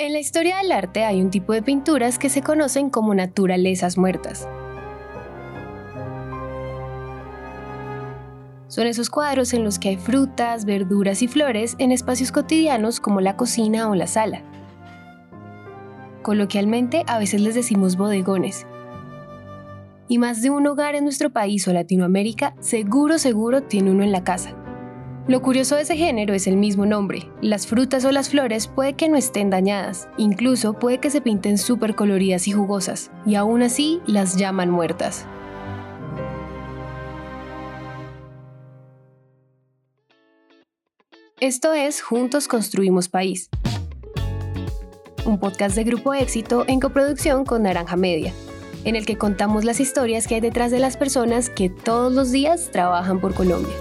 En la historia del arte hay un tipo de pinturas que se conocen como naturalezas muertas. Son esos cuadros en los que hay frutas, verduras y flores en espacios cotidianos como la cocina o la sala. Coloquialmente a veces les decimos bodegones. Y más de un hogar en nuestro país o Latinoamérica seguro seguro tiene uno en la casa. Lo curioso de ese género es el mismo nombre. Las frutas o las flores puede que no estén dañadas, incluso puede que se pinten súper coloridas y jugosas, y aún así las llaman muertas. Esto es Juntos Construimos País, un podcast de Grupo Éxito en coproducción con Naranja Media, en el que contamos las historias que hay detrás de las personas que todos los días trabajan por Colombia.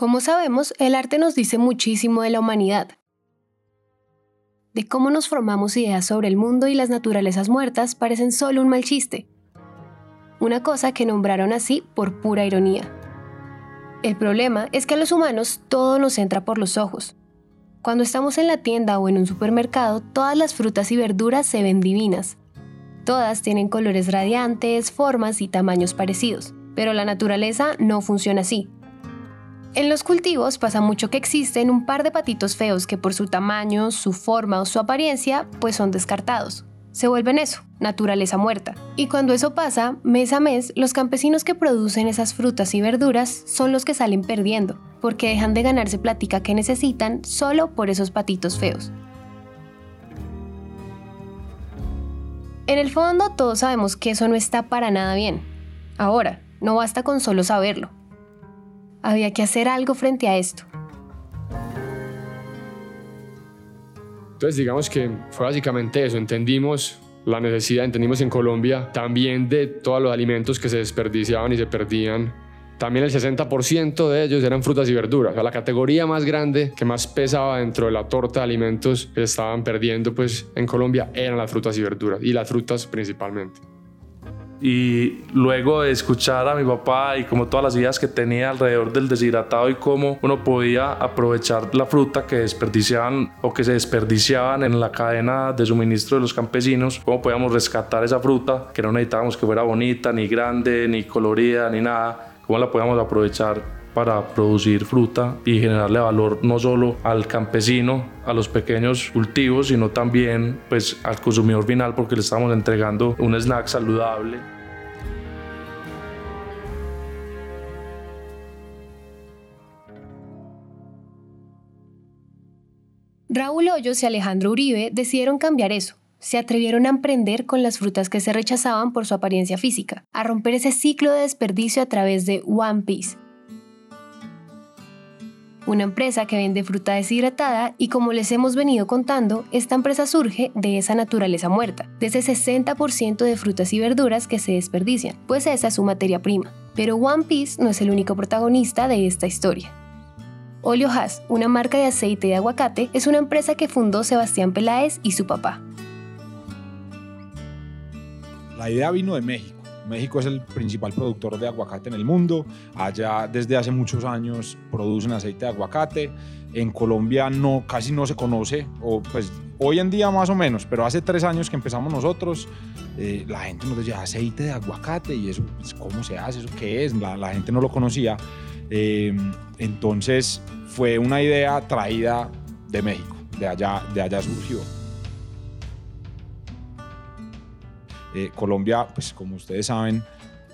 Como sabemos, el arte nos dice muchísimo de la humanidad, de cómo nos formamos ideas sobre el mundo y las naturalezas muertas parecen solo un mal chiste, una cosa que nombraron así por pura ironía. El problema es que a los humanos todo nos entra por los ojos. Cuando estamos en la tienda o en un supermercado, todas las frutas y verduras se ven divinas. Todas tienen colores radiantes, formas y tamaños parecidos, pero la naturaleza no funciona así. En los cultivos pasa mucho que existen un par de patitos feos que por su tamaño, su forma o su apariencia, pues son descartados. Se vuelven eso, naturaleza muerta. Y cuando eso pasa, mes a mes, los campesinos que producen esas frutas y verduras son los que salen perdiendo, porque dejan de ganarse plática que necesitan solo por esos patitos feos. En el fondo todos sabemos que eso no está para nada bien. Ahora, no basta con solo saberlo, había que hacer algo frente a esto. Entonces digamos que fue básicamente eso, entendimos la necesidad, entendimos en Colombia también de todos los alimentos que se desperdiciaban y se perdían. También el 60% de ellos eran frutas y verduras. O sea, la categoría más grande que más pesaba dentro de la torta de alimentos que se estaban perdiendo pues, en Colombia eran las frutas y verduras, y las frutas principalmente y luego de escuchar a mi papá y como todas las ideas que tenía alrededor del deshidratado y cómo uno podía aprovechar la fruta que desperdiciaban o que se desperdiciaban en la cadena de suministro de los campesinos, cómo podíamos rescatar esa fruta que no necesitábamos que fuera bonita, ni grande, ni colorida, ni nada, cómo la podíamos aprovechar para producir fruta y generarle valor no solo al campesino, a los pequeños cultivos, sino también pues, al consumidor final porque le estamos entregando un snack saludable. Raúl Hoyos y Alejandro Uribe decidieron cambiar eso. Se atrevieron a emprender con las frutas que se rechazaban por su apariencia física, a romper ese ciclo de desperdicio a través de One Piece, una empresa que vende fruta deshidratada y como les hemos venido contando, esta empresa surge de esa naturaleza muerta, de ese 60% de frutas y verduras que se desperdician, pues esa es su materia prima. Pero One Piece no es el único protagonista de esta historia. Olio Haas, una marca de aceite de aguacate, es una empresa que fundó Sebastián Peláez y su papá. La idea vino de México México es el principal productor de aguacate en el mundo. Allá desde hace muchos años producen aceite de aguacate. En Colombia no, casi no se conoce, o pues hoy en día más o menos, pero hace tres años que empezamos nosotros, eh, la gente nos decía aceite de aguacate y eso, pues, ¿cómo se hace? ¿Eso qué es? La, gente no lo conocía. Eh, entonces fue una idea traída de México, de allá, de allá surgió. Eh, Colombia, pues como ustedes saben,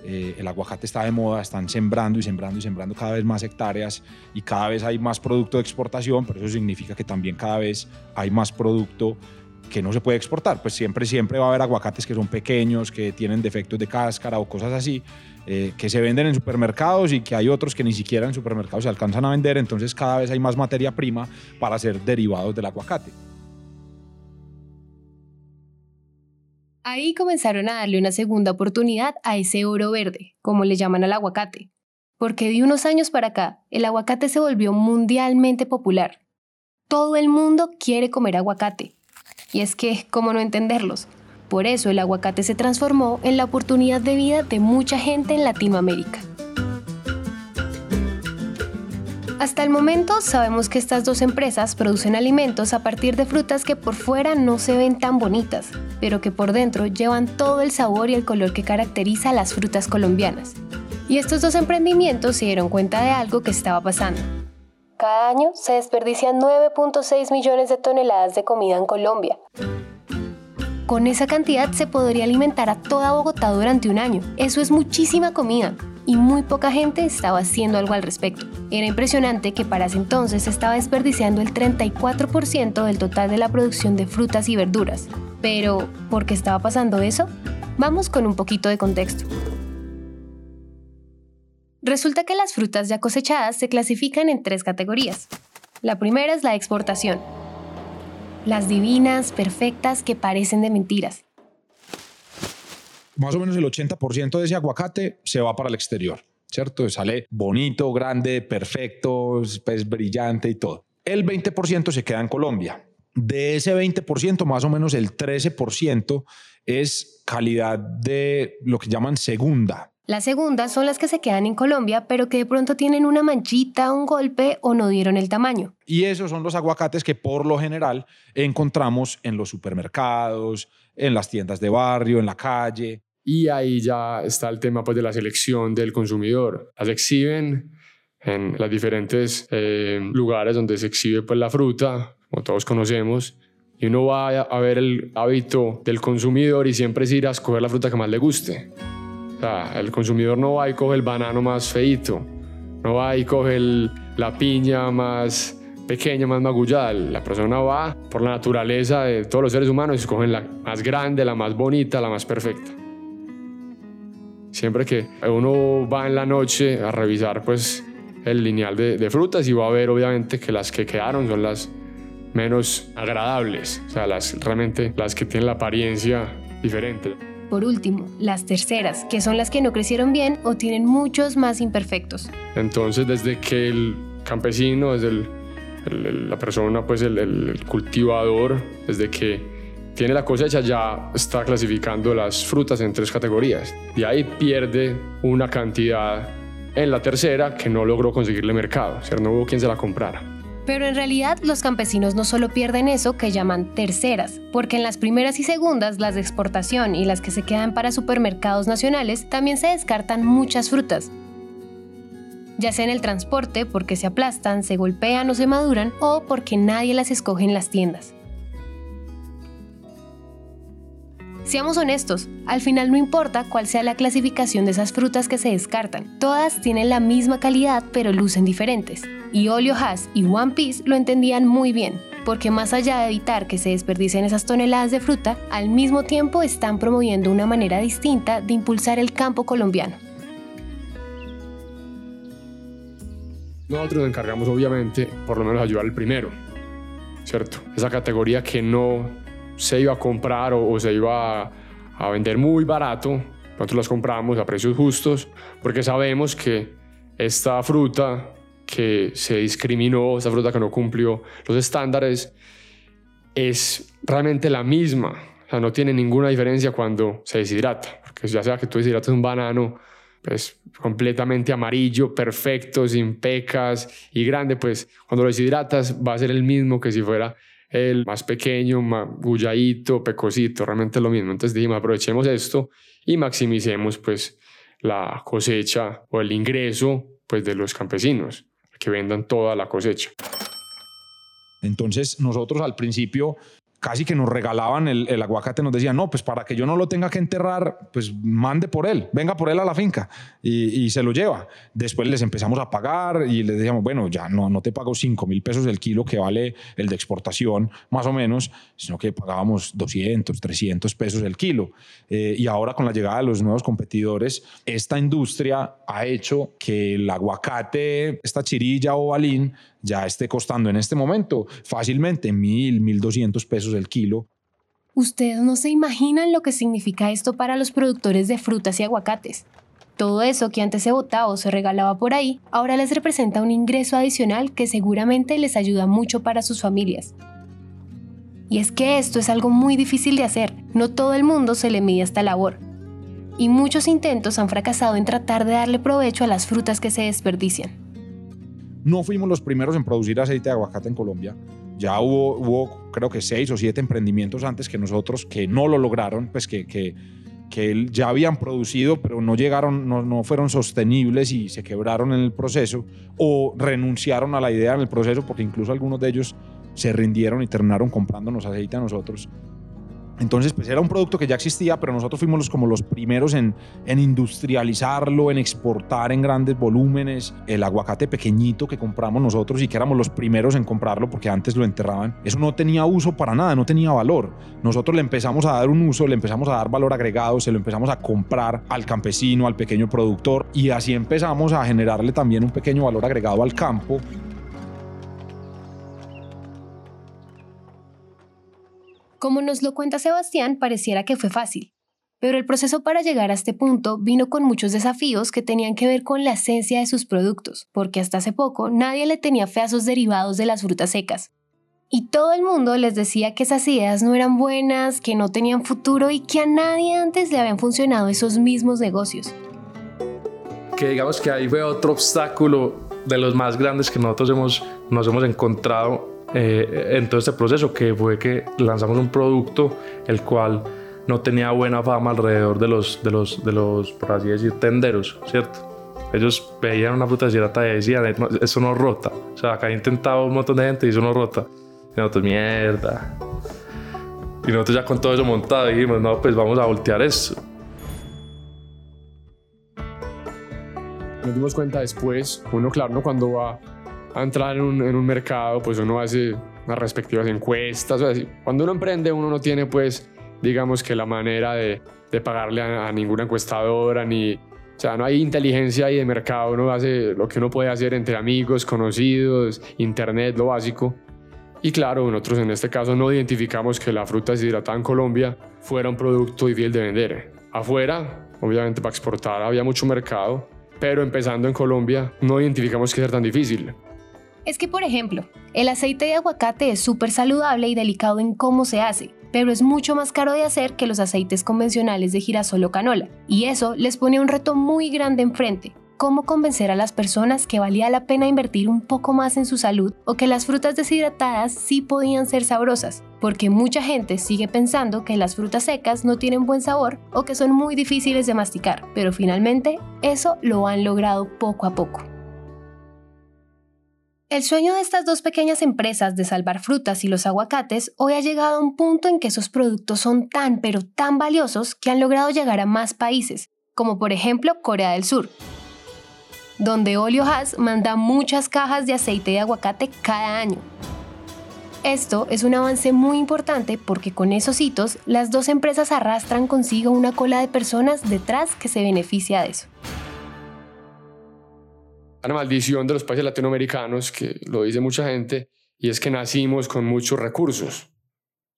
eh, el aguacate está de moda, están sembrando y sembrando y sembrando cada vez más hectáreas y cada vez hay más producto de exportación, pero eso significa que también cada vez hay más producto que no se puede exportar. Pues siempre, siempre va a haber aguacates que son pequeños, que tienen defectos de cáscara o cosas así, eh, que se venden en supermercados y que hay otros que ni siquiera en supermercados se alcanzan a vender. Entonces cada vez hay más materia prima para hacer derivados del aguacate. Ahí comenzaron a darle una segunda oportunidad a ese oro verde, como le llaman al aguacate, porque de unos años para acá el aguacate se volvió mundialmente popular. Todo el mundo quiere comer aguacate. Y es que, ¿cómo no entenderlos? Por eso el aguacate se transformó en la oportunidad de vida de mucha gente en Latinoamérica. Hasta el momento sabemos que estas dos empresas producen alimentos a partir de frutas que por fuera no se ven tan bonitas, pero que por dentro llevan todo el sabor y el color que caracteriza a las frutas colombianas. Y estos dos emprendimientos se dieron cuenta de algo que estaba pasando. Cada año se desperdician 9.6 millones de toneladas de comida en Colombia. Con esa cantidad se podría alimentar a toda Bogotá durante un año. Eso es muchísima comida y muy poca gente estaba haciendo algo al respecto. Era impresionante que para ese entonces se estaba desperdiciando el 34% del total de la producción de frutas y verduras. Pero, ¿por qué estaba pasando eso? Vamos con un poquito de contexto. Resulta que las frutas ya cosechadas se clasifican en tres categorías. La primera es la exportación. Las divinas, perfectas, que parecen de mentiras más o menos el 80% de ese aguacate se va para el exterior, ¿cierto? Sale bonito, grande, perfecto, pues brillante y todo. El 20% se queda en Colombia. De ese 20%, más o menos el 13% es calidad de lo que llaman segunda. Las segundas son las que se quedan en Colombia, pero que de pronto tienen una manchita, un golpe o no dieron el tamaño. Y esos son los aguacates que por lo general encontramos en los supermercados, en las tiendas de barrio, en la calle. Y ahí ya está el tema pues, de la selección del consumidor. Las exhiben en los diferentes eh, lugares donde se exhibe pues, la fruta, como todos conocemos, y uno va a ver el hábito del consumidor y siempre es ir a escoger la fruta que más le guste. O sea, el consumidor no va y coge el banano más feito, no va y coge la piña más pequeña, más magullada. La persona va por la naturaleza de todos los seres humanos y escogen la más grande, la más bonita, la más perfecta. Siempre que uno va en la noche a revisar pues el lineal de, frutas y va a ver obviamente que las que quedaron son las menos agradables, o sea, las realmente las que tienen la apariencia diferente. Por último, las terceras, que son las que no crecieron bien o tienen muchos más imperfectos. Entonces, desde que el campesino, desde la persona, pues el, el cultivador, desde que tiene la cosecha ya está clasificando las frutas en tres categorías. Y ahí pierde una cantidad en la tercera que no logró conseguirle mercado, o sea, no hubo quien se la comprara. Pero en realidad los campesinos no solo pierden eso que llaman terceras, porque en las primeras y segundas, las de exportación y las que se quedan para supermercados nacionales, también se descartan muchas frutas. Ya sea en el transporte porque se aplastan, se golpean o se maduran, o porque nadie las escoge en las tiendas. Seamos honestos, al final no importa cuál sea la clasificación de esas frutas que se descartan, todas tienen la misma calidad pero lucen diferentes. Y Olio Haas y One Piece lo entendían muy bien, porque más allá de evitar que se desperdicien esas toneladas de fruta, al mismo tiempo están promoviendo una manera distinta de impulsar el campo colombiano. Nosotros nos encargamos obviamente, por lo menos, ayudar al primero, ¿cierto? Esa categoría que no se iba a comprar o, se iba a, vender muy barato, nosotros las compramos a precios justos porque sabemos que esta fruta que se discriminó, esta fruta que no cumplió los estándares, es realmente la misma. O sea, no tiene ninguna diferencia cuando se deshidrata. Porque ya sea que tú deshidratas un banano, pues completamente amarillo, perfecto, sin pecas y grande, pues cuando lo deshidratas va a ser el mismo que si fuera el más pequeño, magulladito, pecosito, realmente lo mismo. Entonces dijimos, aprovechemos esto y maximicemos pues la cosecha o el ingreso pues de los campesinos, que vendan toda la cosecha. Entonces nosotros al principio casi que nos regalaban el, aguacate, nos decían, no, pues para que yo no lo tenga que enterrar, pues mande por él, venga por él a la finca y, se lo lleva. Después les empezamos a pagar y les decíamos, bueno, ya no, no te pago 5 mil pesos el kilo que vale el de exportación, más o menos, sino que pagábamos 200, 300 pesos el kilo. Eh, y ahora con la llegada de los nuevos competidores, esta industria ha hecho que el aguacate, esta chirilla o balín, ya esté costando en este momento fácilmente mil, mil doscientos pesos el kilo. Ustedes no se imaginan lo que significa esto para los productores de frutas y aguacates. Todo eso que antes se botaba o se regalaba por ahí, ahora les representa un ingreso adicional que seguramente les ayuda mucho para sus familias. Y es que esto es algo muy difícil de hacer, no todo el mundo se le mide esta labor. Y muchos intentos han fracasado en tratar de darle provecho a las frutas que se desperdician. No fuimos los primeros en producir aceite de aguacate en Colombia. Ya hubo, hubo creo que seis o siete emprendimientos antes que nosotros que no lo lograron, pues que, que, que ya habían producido, pero no llegaron, no, no fueron sostenibles y se quebraron en el proceso o renunciaron a la idea en el proceso porque incluso algunos de ellos se rindieron y terminaron comprándonos aceite a nosotros. Entonces, pues era un producto que ya existía, pero nosotros fuimos los, como los primeros en, en, industrializarlo, en exportar en grandes volúmenes. El aguacate pequeñito que compramos nosotros y que éramos los primeros en comprarlo porque antes lo enterraban, eso no tenía uso para nada, no tenía valor. Nosotros le empezamos a dar un uso, le empezamos a dar valor agregado, se lo empezamos a comprar al campesino, al pequeño productor y así empezamos a generarle también un pequeño valor agregado al campo Como nos lo cuenta Sebastián, pareciera que fue fácil, pero el proceso para llegar a este punto vino con muchos desafíos que tenían que ver con la esencia de sus productos, porque hasta hace poco nadie le tenía fe a esos derivados de las frutas secas. Y todo el mundo les decía que esas ideas no eran buenas, que no tenían futuro y que a nadie antes le habían funcionado esos mismos negocios. Que digamos que ahí fue otro obstáculo de los más grandes que nosotros hemos, nos hemos encontrado eh, en todo este proceso, que fue que lanzamos un producto el cual no tenía buena fama alrededor de los, de los, de los por así decir, tenderos, ¿cierto? Ellos veían una fruta deshidratada y decían, eso no rota. O sea, acá he intentado un montón de gente y eso no rota. Y nosotros, mierda. Y nosotros ya con todo eso montado dijimos, no, pues vamos a voltear eso. Nos dimos cuenta después, uno claro, ¿no? cuando va a entrar en un, en un mercado, pues uno hace unas respectivas encuestas. O sea, cuando uno emprende, uno no tiene, pues, digamos que la manera de, de pagarle a, a, ninguna encuestadora, ni. O sea, no hay inteligencia ahí de mercado, uno hace lo que uno puede hacer entre amigos, conocidos, internet, lo básico. Y claro, nosotros en este caso no identificamos que la fruta deshidratada en Colombia fuera un producto difícil de vender. Afuera, obviamente para exportar había mucho mercado, pero empezando en Colombia no identificamos que sea tan difícil es que, por ejemplo, el aceite de aguacate es súper saludable y delicado en cómo se hace, pero es mucho más caro de hacer que los aceites convencionales de girasol o canola, y eso les pone un reto muy grande enfrente. ¿Cómo convencer a las personas que valía la pena invertir un poco más en su salud o que las frutas deshidratadas sí podían ser sabrosas? Porque mucha gente sigue pensando que las frutas secas no tienen buen sabor o que son muy difíciles de masticar, pero finalmente eso lo han logrado poco a poco. El sueño de estas dos pequeñas empresas de salvar frutas y los aguacates hoy ha llegado a un punto en que esos productos son tan pero tan valiosos que han logrado llegar a más países, como por ejemplo Corea del Sur, donde Olio Haas manda muchas cajas de aceite de aguacate cada año. Esto es un avance muy importante porque con esos hitos las dos empresas arrastran consigo una cola de personas detrás que se beneficia de eso una maldición de los países latinoamericanos, que lo dice mucha gente, y es que nacimos con muchos recursos.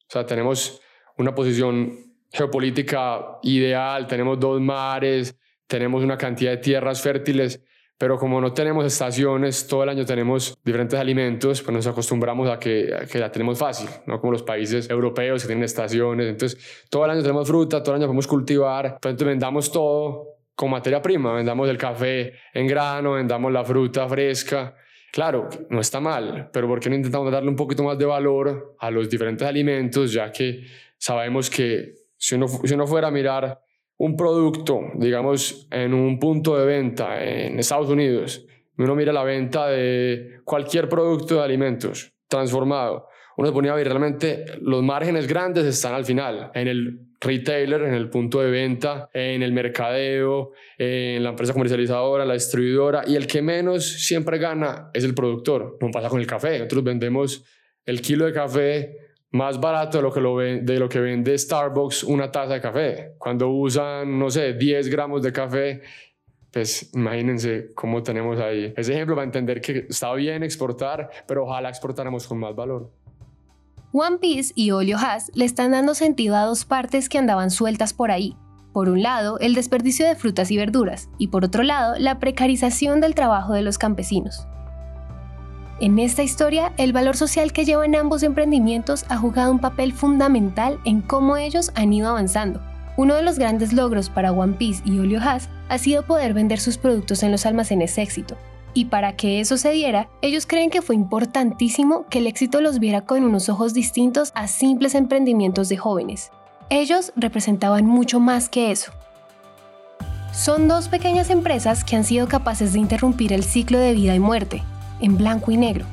O sea, tenemos una posición geopolítica ideal, tenemos dos mares, tenemos una cantidad de tierras fértiles, pero como no tenemos estaciones, todo el año tenemos diferentes alimentos, pues nos acostumbramos a que, a que la tenemos fácil, no como los países europeos que tienen estaciones. Entonces, todo el año tenemos fruta, todo el año podemos cultivar, entonces vendamos todo con materia prima, vendamos el café en grano, vendamos la fruta fresca. Claro, no está mal, pero ¿por qué no intentamos darle un poquito más de valor a los diferentes alimentos, ya que sabemos que si uno, si uno fuera a mirar un producto, digamos, en un punto de venta en Estados Unidos, uno mira la venta de cualquier producto de alimentos transformado, uno se ponía a ver realmente los márgenes grandes están al final, en el retailer, en el punto de venta, en el mercadeo, en la empresa comercializadora, la distribuidora, y el que menos siempre gana es el productor. No pasa con el café. Nosotros vendemos el kilo de café más barato de lo que, lo de lo que vende Starbucks una taza de café. Cuando usan, no sé, 10 gramos de café, pues imagínense cómo tenemos ahí ese ejemplo para entender que está bien exportar, pero ojalá exportáramos con más valor. One Piece y Olio Haas le están dando sentido a dos partes que andaban sueltas por ahí. Por un lado, el desperdicio de frutas y verduras, y por otro lado, la precarización del trabajo de los campesinos. En esta historia, el valor social que llevan ambos emprendimientos ha jugado un papel fundamental en cómo ellos han ido avanzando. Uno de los grandes logros para One Piece y Olio Haas ha sido poder vender sus productos en los almacenes éxito, Y para que eso se diera, ellos creen que fue importantísimo que el éxito los viera con unos ojos distintos a simples emprendimientos de jóvenes. Ellos representaban mucho más que eso. Son dos pequeñas empresas que han sido capaces de interrumpir el ciclo de vida y muerte, en blanco y negro,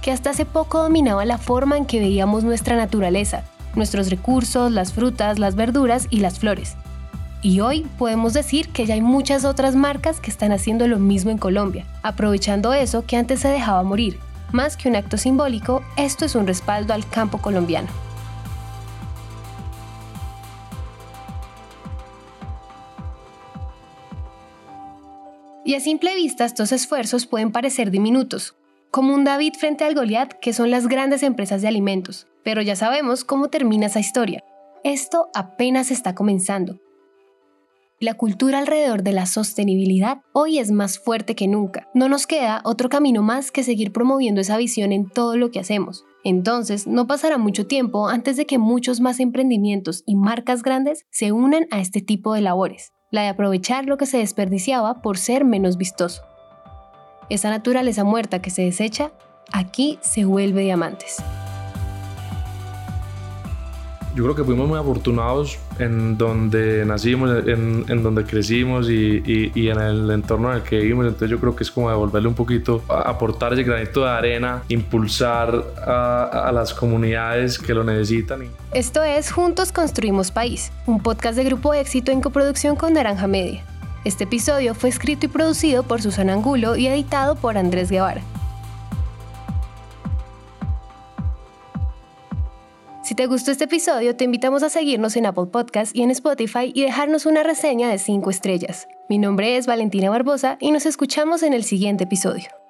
que hasta hace poco dominaba la forma en que veíamos nuestra naturaleza, nuestros recursos, las frutas, las verduras y las flores. Y hoy podemos decir que ya hay muchas otras marcas que están haciendo lo mismo en Colombia, aprovechando eso que antes se dejaba morir. Más que un acto simbólico, esto es un respaldo al campo colombiano. Y a simple vista estos esfuerzos pueden parecer diminutos, como un David frente al Goliat, que son las grandes empresas de alimentos, pero ya sabemos cómo termina esa historia. Esto apenas está comenzando. La cultura alrededor de la sostenibilidad hoy es más fuerte que nunca. No nos queda otro camino más que seguir promoviendo esa visión en todo lo que hacemos. Entonces, no pasará mucho tiempo antes de que muchos más emprendimientos y marcas grandes se unan a este tipo de labores la de aprovechar lo que se desperdiciaba por ser menos vistoso. Esa naturaleza muerta que se desecha, aquí se vuelve diamantes yo creo que fuimos muy afortunados en donde nacimos, en, en donde crecimos y, y, en el entorno en el que vivimos. Entonces yo creo que es como devolverle un poquito, aportar ese granito de arena, impulsar a las comunidades que lo necesitan. Esto es Juntos Construimos País, un podcast de Grupo Éxito en coproducción con Naranja Media. Este episodio fue escrito y producido por Susana Angulo y editado por Andrés Guevara. Te gustó este episodio, te invitamos a seguirnos en Apple Podcast y en Spotify y dejarnos una reseña de 5 estrellas. Mi nombre es Valentina Barbosa y nos escuchamos en el siguiente episodio.